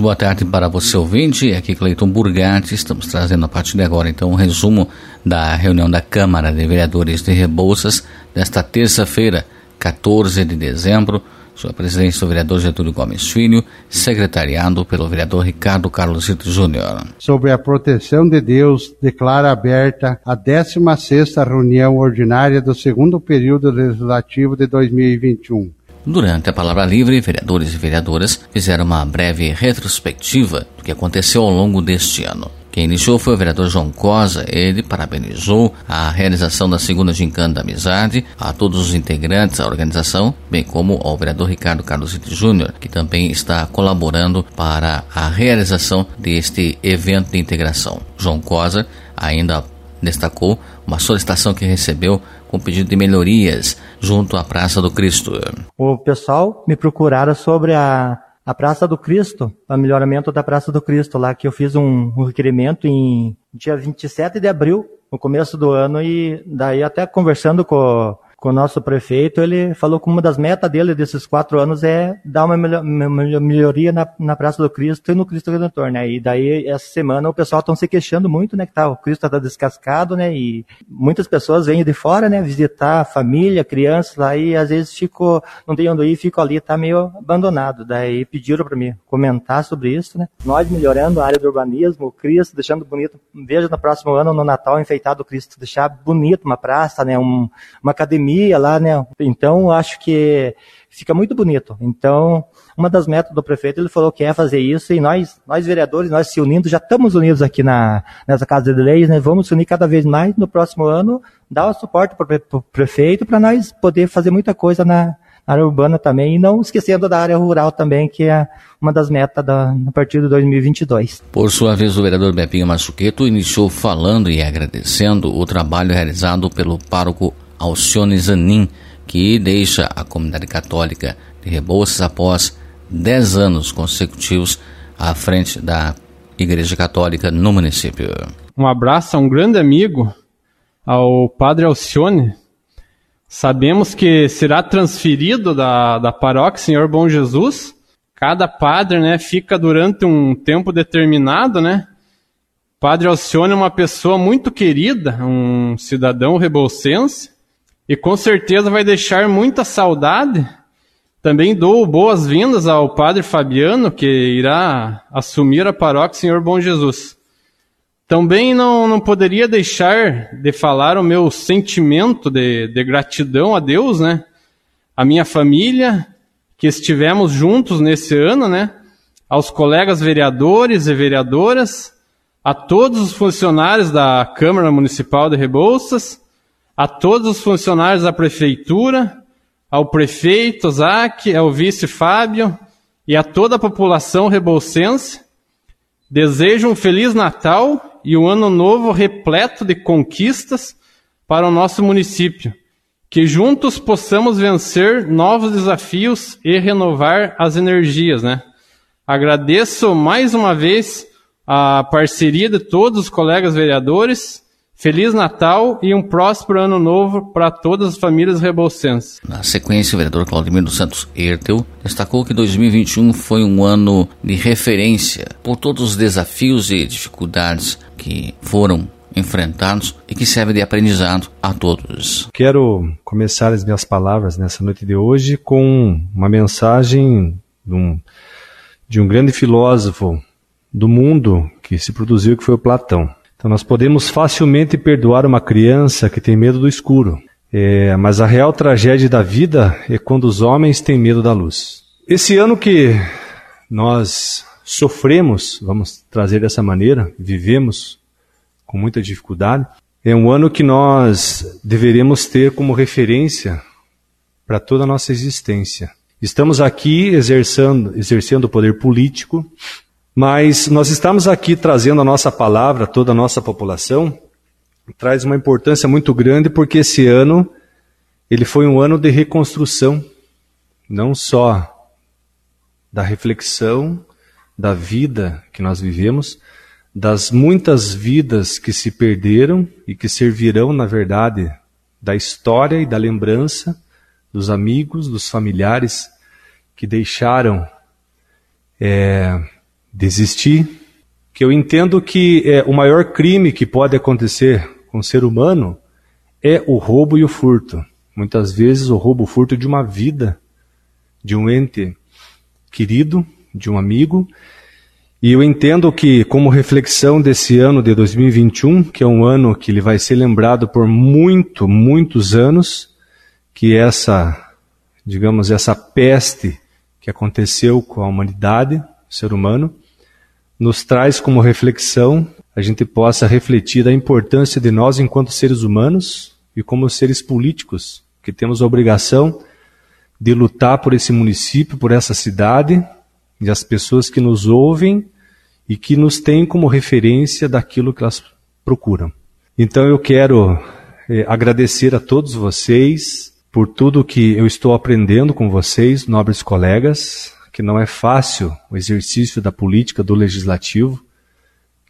Muito boa tarde para você ouvinte, aqui Cleiton Burgatti, estamos trazendo a partir de agora então um resumo da reunião da Câmara de Vereadores de Rebouças desta terça-feira, 14 de dezembro, sob a presidência do vereador Getúlio Gomes Filho, secretariado pelo vereador Ricardo Carlos Zito Júnior. Sobre a proteção de Deus, declara aberta a 16ª reunião ordinária do segundo período legislativo de 2021. Durante a palavra livre, vereadores e vereadoras fizeram uma breve retrospectiva do que aconteceu ao longo deste ano. Quem iniciou foi o vereador João Cosa. Ele parabenizou a realização da segunda gincana da amizade, a todos os integrantes da organização, bem como ao vereador Ricardo Carlos Júnior, que também está colaborando para a realização deste evento de integração. João Cosa ainda destacou uma solicitação que recebeu com pedido de melhorias junto à Praça do Cristo. O pessoal me procuraram sobre a, a Praça do Cristo, o melhoramento da Praça do Cristo, lá que eu fiz um, um requerimento em dia 27 de abril, no começo do ano, e daí até conversando com com o nosso prefeito, ele falou que uma das metas dele desses quatro anos é dar uma melhoria na, na Praça do Cristo e no Cristo Redentor, né? E daí, essa semana, o pessoal estão se queixando muito, né? Que tá, o Cristo está descascado, né? E muitas pessoas vêm de fora, né? Visitar família, crianças lá, e às vezes fico, não tem onde ir, fico ali, tá meio abandonado. Daí pediram para mim comentar sobre isso, né? Nós melhorando a área do urbanismo, o Cristo, deixando bonito. Veja no próximo ano, no Natal, enfeitado o Cristo, deixar bonito uma praça, né? Um, uma academia lá, né? Então, acho que fica muito bonito. Então, uma das metas do prefeito, ele falou que é fazer isso e nós, nós vereadores, nós se unindo, já estamos unidos aqui na, nessa Casa de Leis, né? Vamos se unir cada vez mais no próximo ano, dar o suporte para o prefeito para nós poder fazer muita coisa na, área urbana também, e não esquecendo da área rural também, que é uma das metas da, a partir de 2022. Por sua vez, o vereador Bepinho Machuqueto iniciou falando e agradecendo o trabalho realizado pelo pároco Alcione Zanin, que deixa a comunidade católica de Rebouças após 10 anos consecutivos à frente da Igreja Católica no município. Um abraço a um grande amigo, ao Padre Alcione. Sabemos que será transferido da, da paróquia Senhor Bom Jesus. Cada padre né, fica durante um tempo determinado, né? Padre Alcione é uma pessoa muito querida, um cidadão rebolsense, e com certeza vai deixar muita saudade. Também dou boas-vindas ao Padre Fabiano, que irá assumir a paróquia Senhor Bom Jesus. Também não, não poderia deixar de falar o meu sentimento de, de gratidão a Deus, né? A minha família, que estivemos juntos nesse ano, né? Aos colegas vereadores e vereadoras, a todos os funcionários da Câmara Municipal de Rebouças, a todos os funcionários da prefeitura, ao prefeito Zac, ao vice Fábio e a toda a população rebolsense. Desejo um feliz Natal e um ano novo repleto de conquistas para o nosso município. Que juntos possamos vencer novos desafios e renovar as energias, né? Agradeço mais uma vez a parceria de todos os colegas vereadores Feliz Natal e um próspero ano novo para todas as famílias rebolsenses. Na sequência, o vereador Claudemir dos Santos Ertel destacou que 2021 foi um ano de referência por todos os desafios e dificuldades que foram enfrentados e que serve de aprendizado a todos. Quero começar as minhas palavras nessa noite de hoje com uma mensagem de um, de um grande filósofo do mundo que se produziu, que foi o Platão. Então nós podemos facilmente perdoar uma criança que tem medo do escuro. É, mas a real tragédia da vida é quando os homens têm medo da luz. Esse ano que nós sofremos, vamos trazer dessa maneira, vivemos com muita dificuldade, é um ano que nós deveríamos ter como referência para toda a nossa existência. Estamos aqui exercendo, exercendo o poder político, mas nós estamos aqui trazendo a nossa palavra toda a nossa população, traz uma importância muito grande porque esse ano ele foi um ano de reconstrução, não só da reflexão da vida que nós vivemos, das muitas vidas que se perderam e que servirão, na verdade, da história e da lembrança dos amigos, dos familiares que deixaram é, desistir, que eu entendo que é, o maior crime que pode acontecer com o ser humano é o roubo e o furto. Muitas vezes o roubo, o furto de uma vida, de um ente querido, de um amigo. E eu entendo que, como reflexão desse ano de 2021, que é um ano que ele vai ser lembrado por muito, muitos anos, que essa, digamos, essa peste que aconteceu com a humanidade, o ser humano, nos traz como reflexão a gente possa refletir a importância de nós enquanto seres humanos e como seres políticos, que temos a obrigação de lutar por esse município, por essa cidade, e as pessoas que nos ouvem e que nos têm como referência daquilo que elas procuram. Então eu quero eh, agradecer a todos vocês por tudo que eu estou aprendendo com vocês, nobres colegas, que não é fácil o exercício da política do legislativo,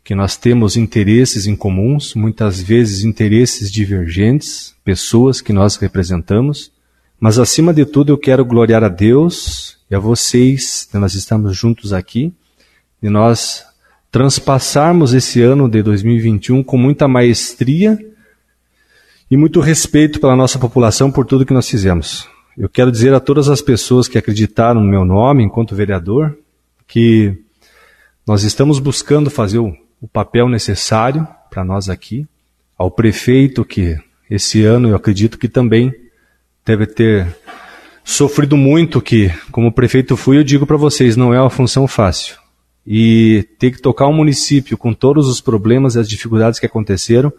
que nós temos interesses em comuns, muitas vezes interesses divergentes, pessoas que nós representamos, mas acima de tudo eu quero gloriar a Deus e a vocês, que nós estamos juntos aqui, e nós transpassarmos esse ano de 2021 com muita maestria e muito respeito pela nossa população por tudo que nós fizemos. Eu quero dizer a todas as pessoas que acreditaram no meu nome enquanto vereador que nós estamos buscando fazer o, o papel necessário para nós aqui, ao prefeito que esse ano eu acredito que também deve ter sofrido muito, que como prefeito fui, eu digo para vocês, não é uma função fácil. E ter que tocar um município com todos os problemas e as dificuldades que aconteceram,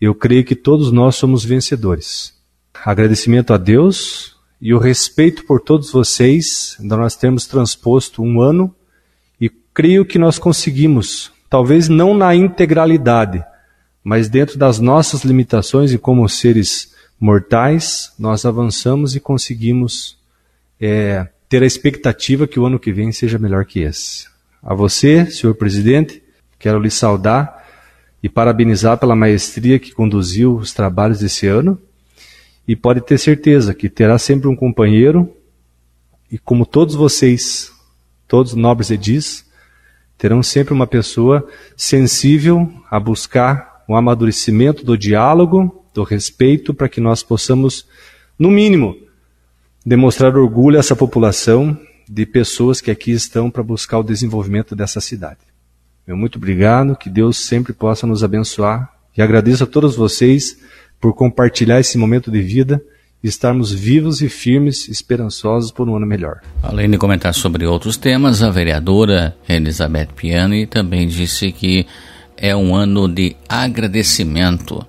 eu creio que todos nós somos vencedores. Agradecimento a Deus e o respeito por todos vocês, então nós temos transposto um ano e creio que nós conseguimos, talvez não na integralidade, mas dentro das nossas limitações e como seres mortais, nós avançamos e conseguimos é, ter a expectativa que o ano que vem seja melhor que esse. A você, senhor presidente, quero lhe saudar e parabenizar pela maestria que conduziu os trabalhos desse ano. E pode ter certeza que terá sempre um companheiro, e como todos vocês, todos nobres edis, terão sempre uma pessoa sensível a buscar o amadurecimento do diálogo, do respeito, para que nós possamos, no mínimo, demonstrar orgulho a essa população de pessoas que aqui estão para buscar o desenvolvimento dessa cidade. Meu muito obrigado, que Deus sempre possa nos abençoar e agradeço a todos vocês por compartilhar esse momento de vida e estarmos vivos e firmes, esperançosos por um ano melhor. Além de comentar sobre outros temas, a vereadora Elizabeth Piani também disse que é um ano de agradecimento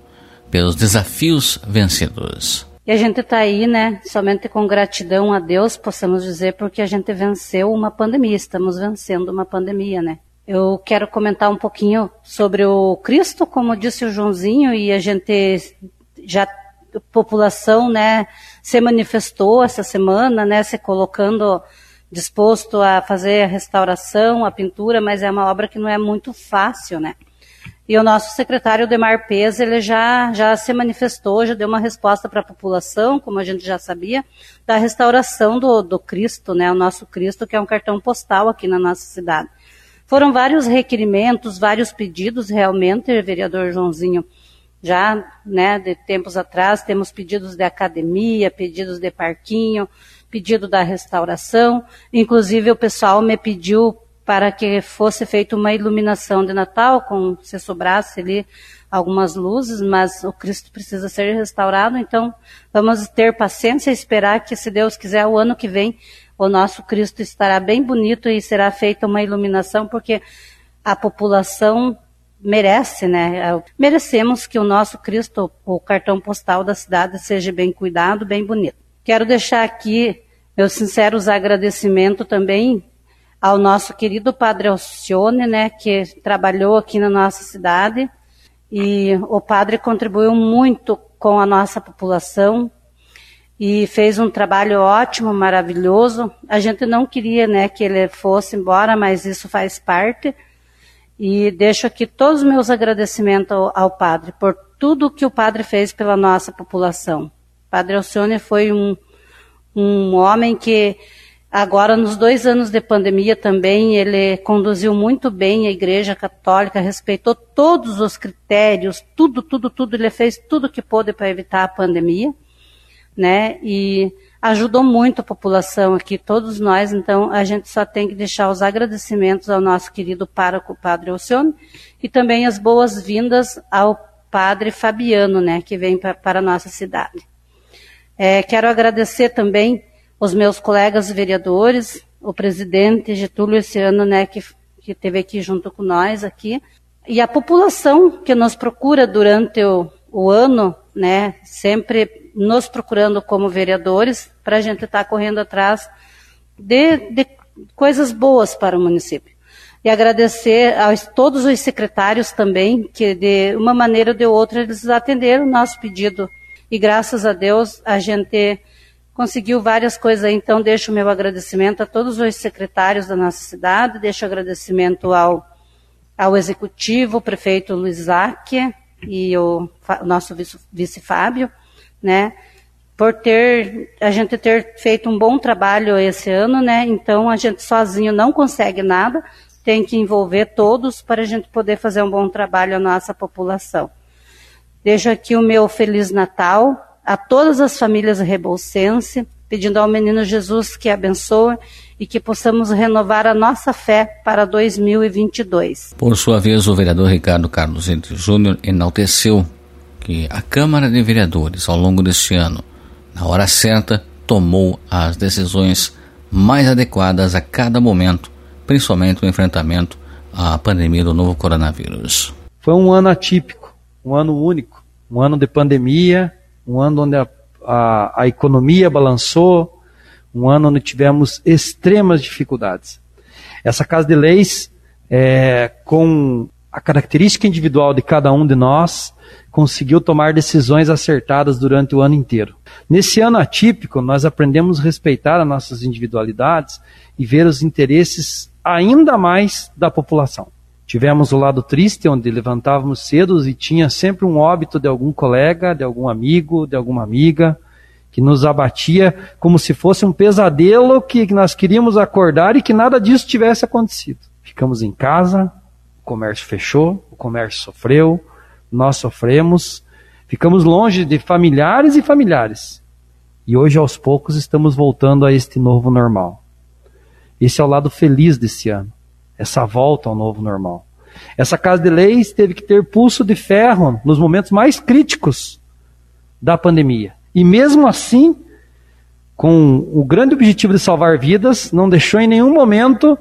pelos desafios vencidos. E a gente está aí, né, somente com gratidão a Deus, possamos dizer, porque a gente venceu uma pandemia, estamos vencendo uma pandemia, né. Eu quero comentar um pouquinho sobre o Cristo, como disse o Joãozinho, e a gente já a população, né, se manifestou essa semana, né, se colocando disposto a fazer a restauração, a pintura, mas é uma obra que não é muito fácil, né. E o nosso secretário Demar Pes, ele já, já se manifestou, já deu uma resposta para a população, como a gente já sabia, da restauração do, do Cristo, né, o nosso Cristo, que é um cartão postal aqui na nossa cidade. Foram vários requerimentos, vários pedidos, realmente, vereador Joãozinho. Já, né, de tempos atrás, temos pedidos de academia, pedidos de parquinho, pedido da restauração. Inclusive, o pessoal me pediu para que fosse feita uma iluminação de Natal, com se sobrasse ali algumas luzes, mas o Cristo precisa ser restaurado, então vamos ter paciência e esperar que, se Deus quiser, o ano que vem o nosso Cristo estará bem bonito e será feita uma iluminação, porque a população merece, né? Merecemos que o nosso Cristo, o cartão postal da cidade, seja bem cuidado, bem bonito. Quero deixar aqui meus sinceros agradecimentos também ao nosso querido Padre Alcione, né, que trabalhou aqui na nossa cidade, e o padre contribuiu muito com a nossa população, e fez um trabalho ótimo, maravilhoso. A gente não queria, né, que ele fosse embora, mas isso faz parte. E deixo aqui todos os meus agradecimentos ao, ao padre por tudo que o padre fez pela nossa população. Padre Alcione foi um, um homem que Agora, nos dois anos de pandemia também, ele conduziu muito bem a Igreja Católica, respeitou todos os critérios, tudo, tudo, tudo, ele fez tudo que pôde para evitar a pandemia, né? E ajudou muito a população aqui, todos nós, então a gente só tem que deixar os agradecimentos ao nosso querido pároco, Padre Alcione, e também as boas-vindas ao Padre Fabiano, né, que vem pra, para a nossa cidade. É, quero agradecer também os meus colegas vereadores, o presidente Getúlio esse ano, né, que, que esteve aqui junto com nós aqui, e a população que nos procura durante o, o ano, né, sempre nos procurando como vereadores, para a gente estar tá correndo atrás de, de coisas boas para o município. E agradecer a todos os secretários também, que de uma maneira ou de outra eles atenderam o nosso pedido. E graças a Deus a gente conseguiu várias coisas então deixo o meu agradecimento a todos os secretários da nossa cidade, deixo agradecimento ao, ao executivo, o prefeito Luiz Aque e o, o nosso vice, vice Fábio, né, por ter, a gente ter feito um bom trabalho esse ano, né, então a gente sozinho não consegue nada, tem que envolver todos para a gente poder fazer um bom trabalho à nossa população. Deixo aqui o meu Feliz Natal a todas as famílias rebolsense, pedindo ao menino Jesus que abençoe e que possamos renovar a nossa fé para 2022. Por sua vez, o vereador Ricardo Carlos Entre Júnior enalteceu que a Câmara de Vereadores, ao longo deste ano, na hora certa, tomou as decisões mais adequadas a cada momento, principalmente no enfrentamento à pandemia do novo coronavírus. Foi um ano atípico, um ano único, um ano de pandemia, um ano onde a, a, a economia balançou, um ano onde tivemos extremas dificuldades. Essa Casa de Leis, é, com a característica individual de cada um de nós, conseguiu tomar decisões acertadas durante o ano inteiro. Nesse ano atípico, nós aprendemos a respeitar as nossas individualidades e ver os interesses ainda mais da população. Tivemos o lado triste, onde levantávamos cedo e tinha sempre um óbito de algum colega, de algum amigo, de alguma amiga, que nos abatia como se fosse um pesadelo que nós queríamos acordar e que nada disso tivesse acontecido. Ficamos em casa, o comércio fechou, o comércio sofreu, nós sofremos, ficamos longe de familiares e familiares. E hoje, aos poucos, estamos voltando a este novo normal. Esse é o lado feliz desse ano essa volta ao novo normal. Essa Casa de Leis teve que ter pulso de ferro nos momentos mais críticos da pandemia. E mesmo assim, com o grande objetivo de salvar vidas, não deixou em nenhum momento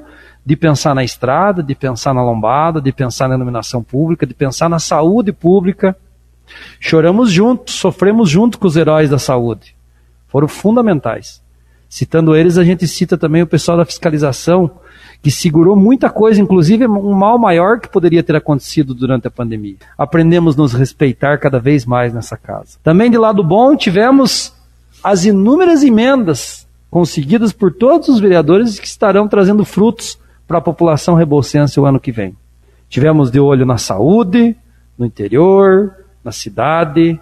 de pensar na estrada, de pensar na lombada, de pensar na iluminação pública, de pensar na saúde pública. Choramos juntos, sofremos junto com os heróis da saúde. Foram fundamentais. Citando eles, a gente cita também o pessoal da fiscalização, que segurou muita coisa, inclusive um mal maior que poderia ter acontecido durante a pandemia. Aprendemos a nos respeitar cada vez mais nessa casa. Também de lado bom, tivemos as inúmeras emendas conseguidas por todos os vereadores que estarão trazendo frutos para a população rebolsense o ano que vem. Tivemos de olho na saúde, no interior, na cidade,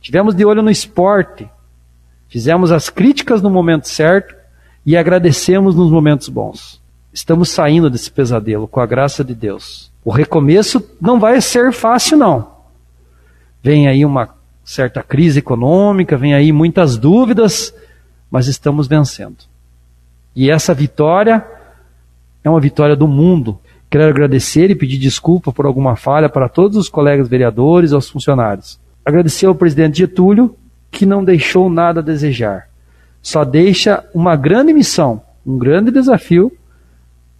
tivemos de olho no esporte, fizemos as críticas no momento certo e agradecemos nos momentos bons. Estamos saindo desse pesadelo com a graça de Deus. O recomeço não vai ser fácil, não. Vem aí uma certa crise econômica, vem aí muitas dúvidas, mas estamos vencendo. E essa vitória é uma vitória do mundo. Quero agradecer e pedir desculpa por alguma falha para todos os colegas vereadores aos funcionários. Agradecer ao presidente Getúlio, que não deixou nada a desejar. Só deixa uma grande missão, um grande desafio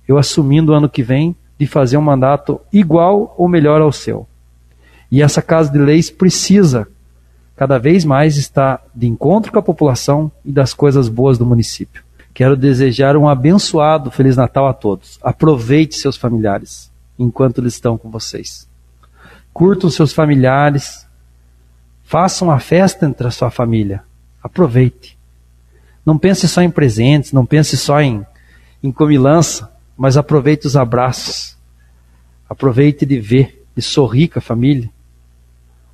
eu assumindo ano que vem de fazer um mandato igual ou melhor ao seu. E essa Casa de Leis precisa cada vez mais estar de encontro com a população e das coisas boas do município. Quero desejar um abençoado Feliz Natal a todos. Aproveite seus familiares enquanto eles estão com vocês. Curtam seus familiares. Façam uma festa entre a sua família. Aproveite. Não pense só em presentes, não pense só em, em comilança mas aproveite os abraços. Aproveite de ver, de sorrir com a família.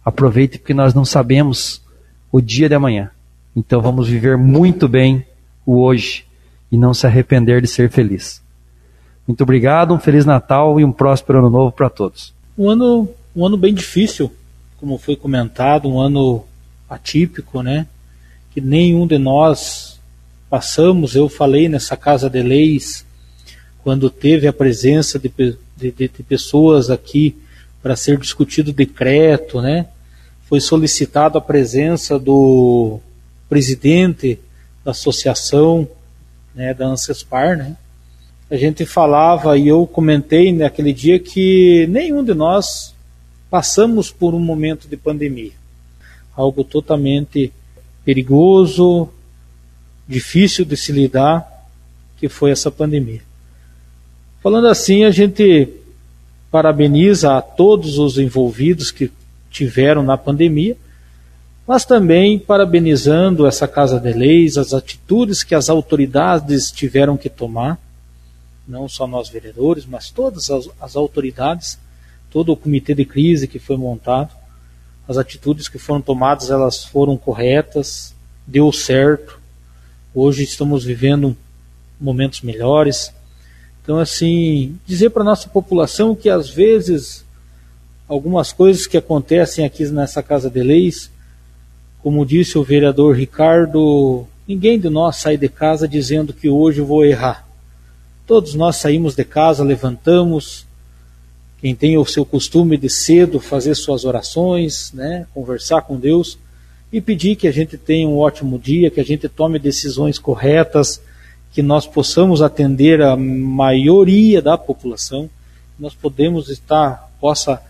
Aproveite porque nós não sabemos o dia de amanhã. Então vamos viver muito bem o hoje e não se arrepender de ser feliz. Muito obrigado, um Feliz Natal e um próspero Ano Novo para todos. Um ano, um ano bem difícil, como foi comentado, um ano atípico, né? Que nenhum de nós passamos. Eu falei nessa Casa de Leis, quando teve a presença de, de, de pessoas aqui para ser discutido o decreto, né? Foi solicitado a presença do presidente da associação, né, da Ancespar, né? A gente falava e eu comentei naquele dia que nenhum de nós passamos por um momento de pandemia. Algo totalmente perigoso, difícil de se lidar, que foi essa pandemia. Falando assim, a gente parabeniza a todos os envolvidos que tiveram na pandemia, mas também parabenizando essa Casa de Leis, as atitudes que as autoridades tiveram que tomar, não só nós vereadores, mas todas as, as autoridades, todo o comitê de crise que foi montado, as atitudes que foram tomadas, elas foram corretas, deu certo. Hoje estamos vivendo momentos melhores. Então, assim, dizer para a nossa população que às vezes algumas coisas que acontecem aqui nessa Casa de Leis, como disse o vereador Ricardo, ninguém de nós sai de casa dizendo que hoje vou errar. Todos nós saímos de casa, levantamos, quem tem o seu costume de cedo fazer suas orações, né, conversar com Deus e pedir que a gente tenha um ótimo dia, que a gente tome decisões corretas, que nós possamos atender a maioria da população, nós podemos estar possa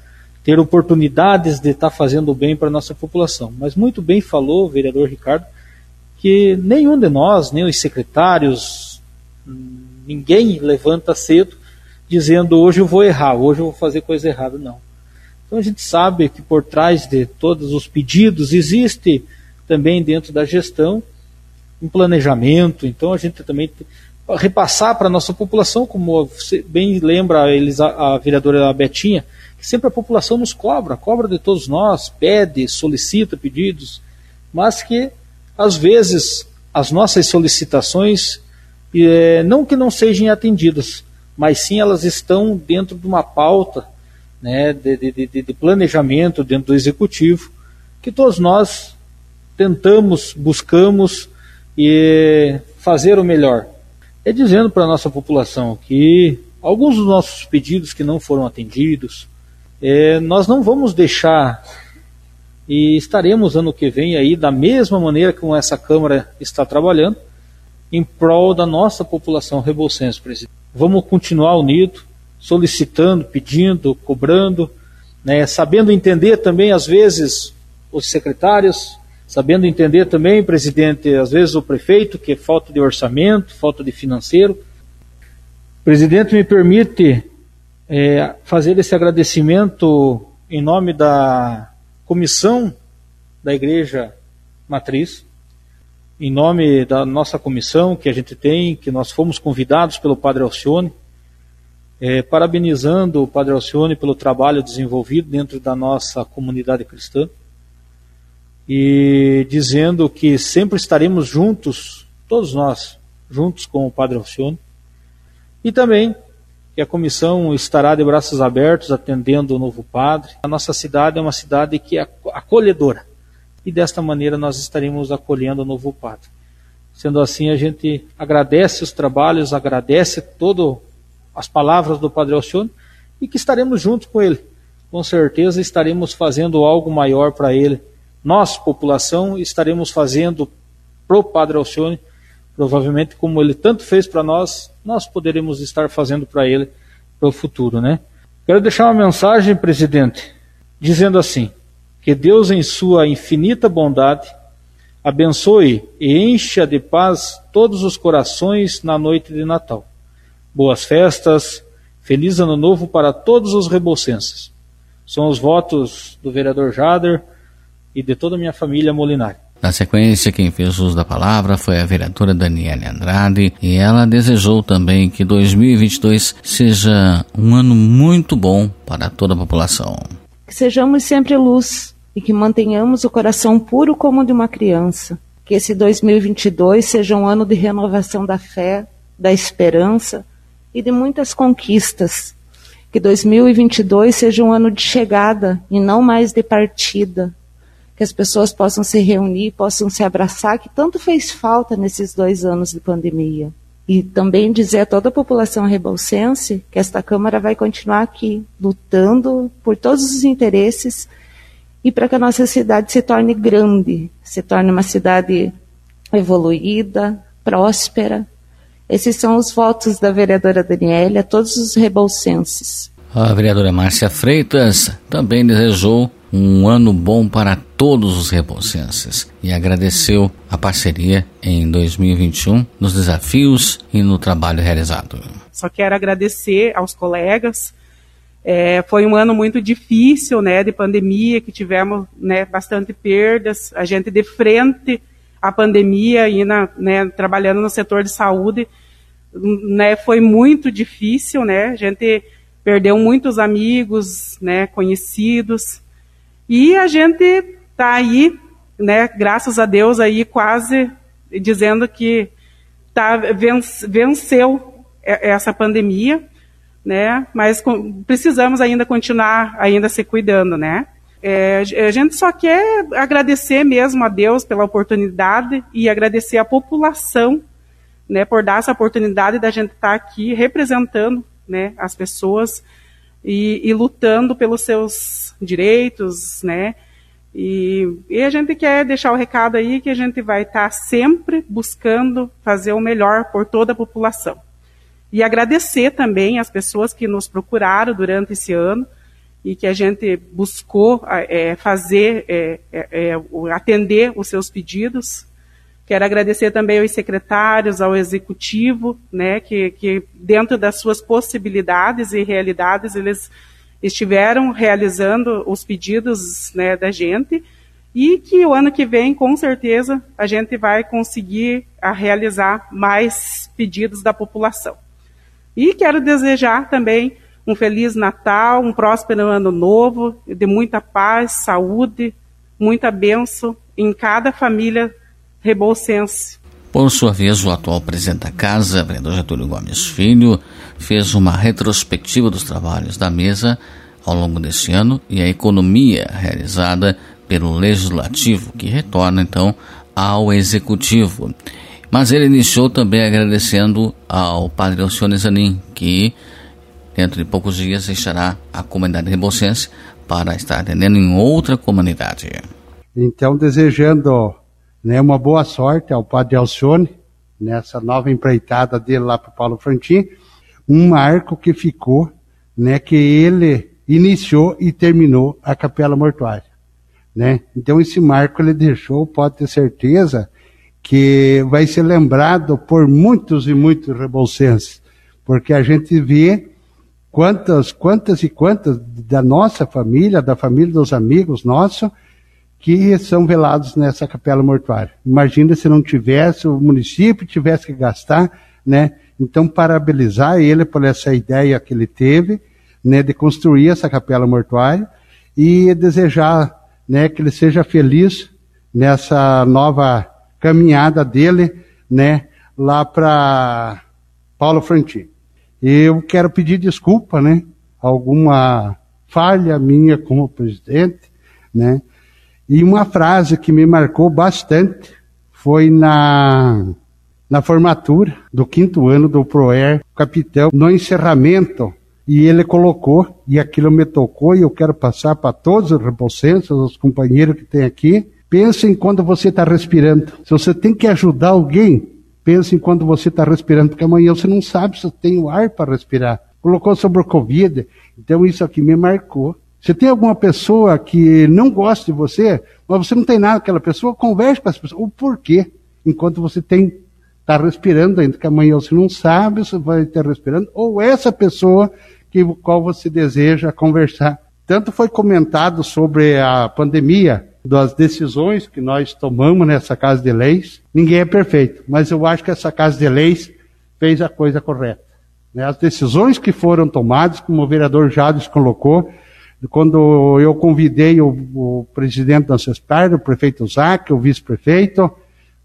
ter oportunidades de estar fazendo bem para a nossa população. Mas muito bem falou o vereador Ricardo que nenhum de nós, nem os secretários, ninguém levanta cedo dizendo hoje eu vou errar, hoje eu vou fazer coisa errada, não. Então a gente sabe que por trás de todos os pedidos existe também dentro da gestão um planejamento, então a gente também repassar para a nossa população, como bem lembra eles, a, a vereadora Betinha, que sempre a população nos cobra, cobra de todos nós, pede, solicita pedidos, mas que às vezes as nossas solicitações, é, não que não sejam atendidas, mas sim elas estão dentro de uma pauta né, de, de, de, de planejamento dentro do executivo, que todos nós tentamos, buscamos e fazer o melhor. É dizendo para a nossa população que alguns dos nossos pedidos que não foram atendidos, é, nós não vamos deixar e estaremos ano que vem aí da mesma maneira como essa Câmara está trabalhando em prol da nossa população rebolsense, presidente. Vamos continuar unidos, solicitando, pedindo, cobrando, né, sabendo entender também às vezes os secretários, sabendo entender também, presidente, às vezes o prefeito, que é falta de orçamento, falta de financeiro. Presidente, me permite é, fazer esse agradecimento em nome da comissão da Igreja Matriz, em nome da nossa comissão que a gente tem, que nós fomos convidados pelo Padre Alcione, é, parabenizando o Padre Alcione pelo trabalho desenvolvido dentro da nossa comunidade cristã e dizendo que sempre estaremos juntos, todos nós, juntos com o Padre Alcione, e também que a comissão estará de braços abertos atendendo o novo padre. A nossa cidade é uma cidade que é acolhedora e desta maneira nós estaremos acolhendo o novo padre. Sendo assim, a gente agradece os trabalhos, agradece todas as palavras do Padre Alcione e que estaremos juntos com ele. Com certeza estaremos fazendo algo maior para ele. Nós, população, estaremos fazendo para o Padre Alcione provavelmente como ele tanto fez para nós, nós poderemos estar fazendo para ele para o futuro, né? Quero deixar uma mensagem, presidente, dizendo assim: que Deus, em sua infinita bondade, abençoe e encha de paz todos os corações na noite de Natal. Boas festas, feliz ano novo para todos os rebolsenses. São os votos do vereador Jader e de toda a minha família Molinari. Na sequência, quem fez uso da palavra foi a vereadora Daniela Andrade e ela desejou também que 2022 seja um ano muito bom para toda a população. Que sejamos sempre luz e que mantenhamos o coração puro como o de uma criança. Que esse 2022 seja um ano de renovação da fé, da esperança e de muitas conquistas. Que 2022 seja um ano de chegada e não mais de partida. Que as pessoas possam se reunir, possam se abraçar, que tanto fez falta nesses dois anos de pandemia. E também dizer a toda a população rebolsense que esta Câmara vai continuar aqui, lutando por todos os interesses e para que a nossa cidade se torne grande, se torne uma cidade evoluída, próspera. Esses são os votos da vereadora Daniela a todos os rebolsenses. A vereadora Márcia Freitas também desejou um ano bom para todos os rebolsenses e agradeceu a parceria em 2021 nos desafios e no trabalho realizado. Só quero agradecer aos colegas. É, foi um ano muito difícil, né, de pandemia, que tivemos, né, bastante perdas. A gente de frente à pandemia e na, né, trabalhando no setor de saúde, né, foi muito difícil, né. A gente perdeu muitos amigos, né, conhecidos. E a gente está aí, né, graças a Deus, aí quase dizendo que tá, venceu essa pandemia, né, mas precisamos ainda continuar ainda se cuidando, né. É, a gente só quer agradecer mesmo a Deus pela oportunidade e agradecer a população, né, por dar essa oportunidade da gente estar tá aqui representando, né, as pessoas e, e lutando pelos seus direitos, né? E, e, a gente quer deixar o recado aí que a gente vai estar tá sempre buscando fazer o melhor por toda a população. E agradecer também as pessoas que nos procuraram durante esse ano e que a gente buscou é, fazer, é, é, atender os seus pedidos. Quero agradecer também aos secretários, ao executivo, né, que, que dentro das suas possibilidades e realidades eles estiveram realizando os pedidos né, da gente e que o ano que vem, com certeza, a gente vai conseguir a realizar mais pedidos da população. E quero desejar também um feliz Natal, um próspero ano novo, de muita paz, saúde, muita bênção em cada família Rebolsense. Por sua vez, o atual presidente da Casa, vereador Getúlio Gomes Filho, fez uma retrospectiva dos trabalhos da mesa ao longo deste ano e a economia realizada pelo Legislativo, que retorna então ao Executivo. Mas ele iniciou também agradecendo ao padre Alcione Zanin, que dentro de poucos dias deixará a comunidade rebolsense para estar atendendo em outra comunidade. Então, desejando né, uma boa sorte ao Padre Alcione, nessa nova empreitada dele lá para Paulo Frantin, um marco que ficou, né, que ele iniciou e terminou a capela mortuária. Né? Então esse marco ele deixou, pode ter certeza, que vai ser lembrado por muitos e muitos rebolsenses, porque a gente vê quantas, quantas e quantas da nossa família, da família dos amigos nossos, que são velados nessa capela mortuária. Imagina se não tivesse, o município tivesse que gastar, né? Então, parabenizar ele por essa ideia que ele teve, né, de construir essa capela mortuária e desejar, né, que ele seja feliz nessa nova caminhada dele, né, lá para Paulo Frantin. Eu quero pedir desculpa, né, alguma falha minha como presidente, né, e uma frase que me marcou bastante foi na, na formatura do quinto ano do ProER, capitão, no encerramento, e ele colocou, e aquilo me tocou, e eu quero passar para todos os rebolsenses, os companheiros que tem aqui, pense quando você está respirando. Se você tem que ajudar alguém, pense quando você está respirando, porque amanhã você não sabe se tem o ar para respirar. Colocou sobre o Covid, então isso aqui me marcou. Você tem alguma pessoa que não gosta de você, mas você não tem nada com aquela pessoa, converse com essa pessoa. O porquê? Enquanto você tem está respirando ainda, que amanhã você não sabe, você vai estar respirando, ou essa pessoa que qual você deseja conversar. Tanto foi comentado sobre a pandemia, das decisões que nós tomamos nessa Casa de Leis. Ninguém é perfeito, mas eu acho que essa Casa de Leis fez a coisa correta. Né? As decisões que foram tomadas, como o vereador Jades colocou, quando eu convidei o, o presidente da CESPAR, o prefeito Zac, o vice-prefeito,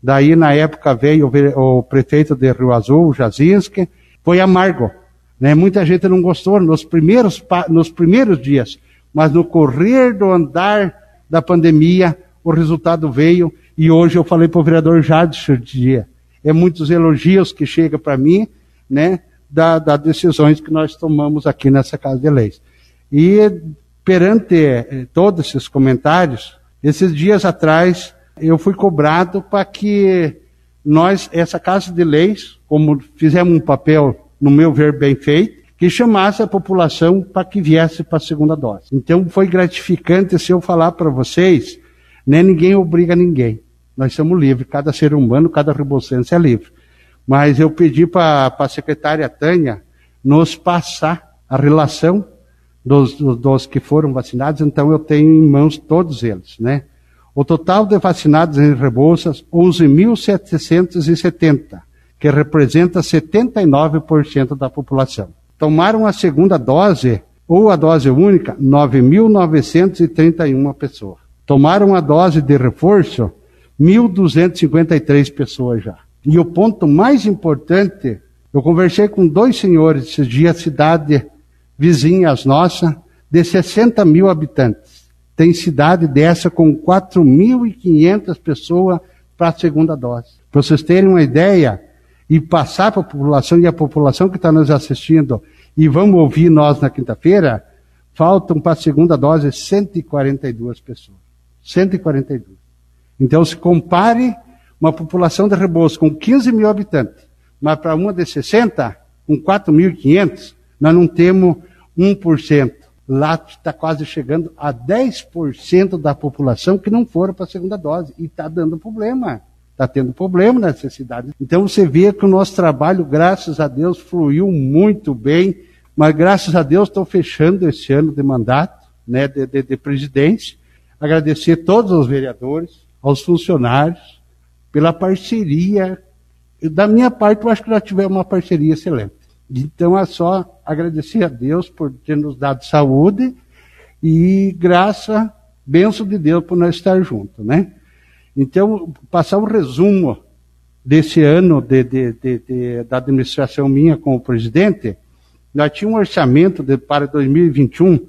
Daí, na época, veio o, o prefeito de Rio Azul, Jazinski, foi amargo. Né? Muita gente não gostou nos primeiros, nos primeiros dias, mas no correr do andar da pandemia, o resultado veio, e hoje eu falei para o vereador Jadson dia, é muitos elogios que chegam para mim, né, das da decisões que nós tomamos aqui nessa Casa de Leis. E perante eh, todos esses comentários, esses dias atrás, eu fui cobrado para que nós, essa Casa de Leis, como fizemos um papel, no meu ver, bem feito, que chamasse a população para que viesse para a segunda dose. Então foi gratificante se eu falar para vocês, nem né, ninguém obriga ninguém. Nós somos livres, cada ser humano, cada rebocência é livre. Mas eu pedi para a secretária Tânia nos passar a relação dos, dos, que foram vacinados, então eu tenho em mãos todos eles, né? O total de vacinados em Rebouças, 11.770, que representa 79% da população. Tomaram a segunda dose, ou a dose única, 9.931 pessoas. Tomaram a dose de reforço, 1.253 pessoas já. E o ponto mais importante, eu conversei com dois senhores esses dias, cidade vizinhas nossa, de 60 mil habitantes. Tem cidade dessa com 4.500 pessoas para a segunda dose. Para vocês terem uma ideia e passar para a população e a população que está nos assistindo e vamos ouvir nós na quinta-feira, faltam para a segunda dose 142 pessoas. 142. Então se compare uma população de Rebouças com 15 mil habitantes, mas para uma de 60, com 4.500, nós não temos 1%. Lá está quase chegando a 10% da população que não foram para a segunda dose. E está dando problema. Está tendo problema nessa cidade. Então você vê que o nosso trabalho, graças a Deus, fluiu muito bem. Mas graças a Deus estou fechando esse ano de mandato, né, de, de, de. Agradecer todos os vereadores, aos funcionários, pela parceria. Da minha parte, eu acho que já tivemos uma parceria excelente. Então é só agradecer a Deus por ter nos dado saúde e graça, benção de Deus por nós estar juntos, né? Então, passar um resumo desse ano de, de, de, da administração minha como presidente, nós tínhamos um orçamento para 2021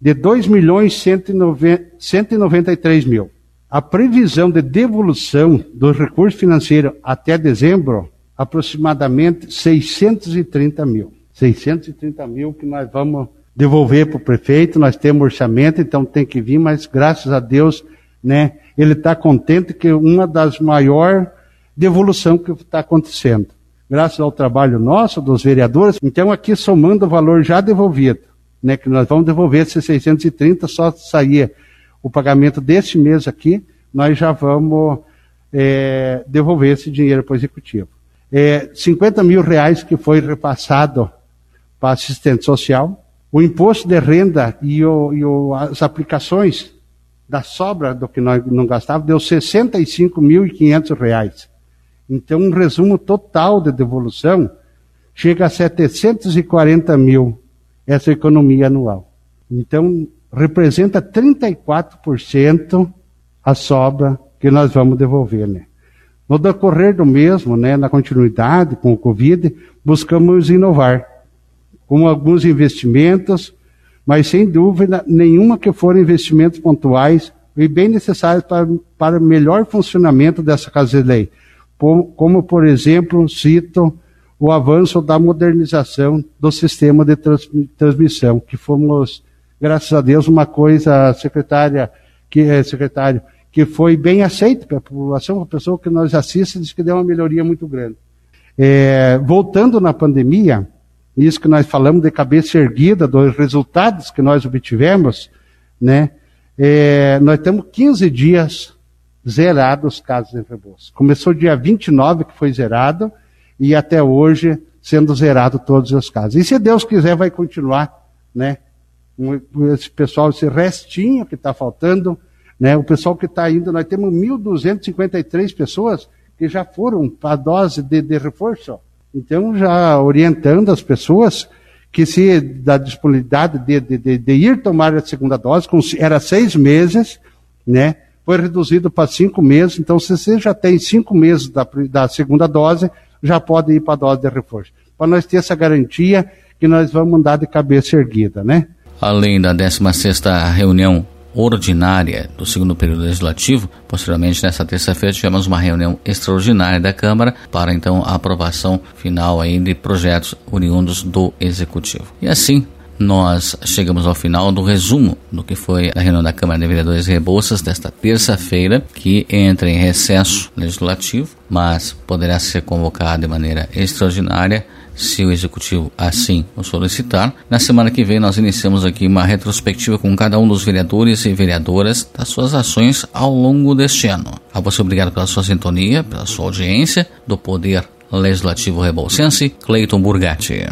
de 2 milhões 193 mil. A previsão de devolução dos recursos financeiros até dezembro aproximadamente 630 mil. 630 mil que nós vamos devolver para o prefeito, nós temos orçamento, então tem que vir, mas graças a Deus, né, ele está contente que uma das maiores devolução que está acontecendo. Graças ao trabalho nosso, dos vereadores, então aqui somando o valor já devolvido, né, que nós vamos devolver esses 630, só sair o pagamento deste mês aqui, nós já vamos é, devolver esse dinheiro para o executivo é, 50 mil reais que foi repassado para assistente social, o imposto de renda e, o, e o, as aplicações da sobra do que nós não gastávamos deu 65.500 reais. Então, um resumo total de devolução chega a 740 mil essa economia anual. Então, representa 34% a sobra que nós vamos devolver, né? No decorrer do mesmo, né, na continuidade com o Covid, buscamos inovar com alguns investimentos, mas sem dúvida nenhuma que foram investimentos pontuais e bem necessários para, para melhor funcionamento dessa Casa de Lei. Como, por exemplo, cito o avanço da modernização do sistema de trans, transmissão, que fomos, graças a Deus, uma coisa, secretária, que é secretário, que foi bem aceito pela população, a pessoa que nós assiste diz que deu uma melhoria muito grande. É, voltando na pandemia, isso que nós falamos de cabeça erguida, dos resultados que nós obtivemos, né, é, nós temos 15 dias zerados casos em Rebouças. Começou dia 29 que foi zerado e até hoje sendo zerado todos os casos. E se Deus quiser vai continuar, né? Esse pessoal, esse restinho que está faltando, né? O pessoal que está indo, nós temos 1.253 pessoas que já foram para a dose de, de reforço. Então, já orientando as pessoas que se da disponibilidade de, de, de, ir tomar a segunda dose, era seis meses, né? foi reduzido para cinco meses. Então, se você já tem cinco meses da, da segunda dose, já pode ir para a dose de reforço. Para nós ter essa garantia que nós vamos andar de cabeça erguida, né? Além da 16ª reunião ordinária do segundo período legislativo. Posteriormente, nesta terça-feira, tivemos uma reunião extraordinária da Câmara para então a aprovação final aí de projetos oriundos do Executivo. E assim, nós chegamos ao final do resumo do que foi a reunião da Câmara de Vereadores Rebouças desta terça-feira, que entra em recesso legislativo, mas poderá ser convocada de maneira extraordinária se o executivo assim o solicitar. Na semana que vem nós iniciamos aqui uma retrospectiva com cada um dos vereadores e vereadoras das suas ações ao longo deste ano. A você obrigado pela sua sintonia, pela sua audiência do Poder Legislativo Rebolsense, Cleiton Burgatti.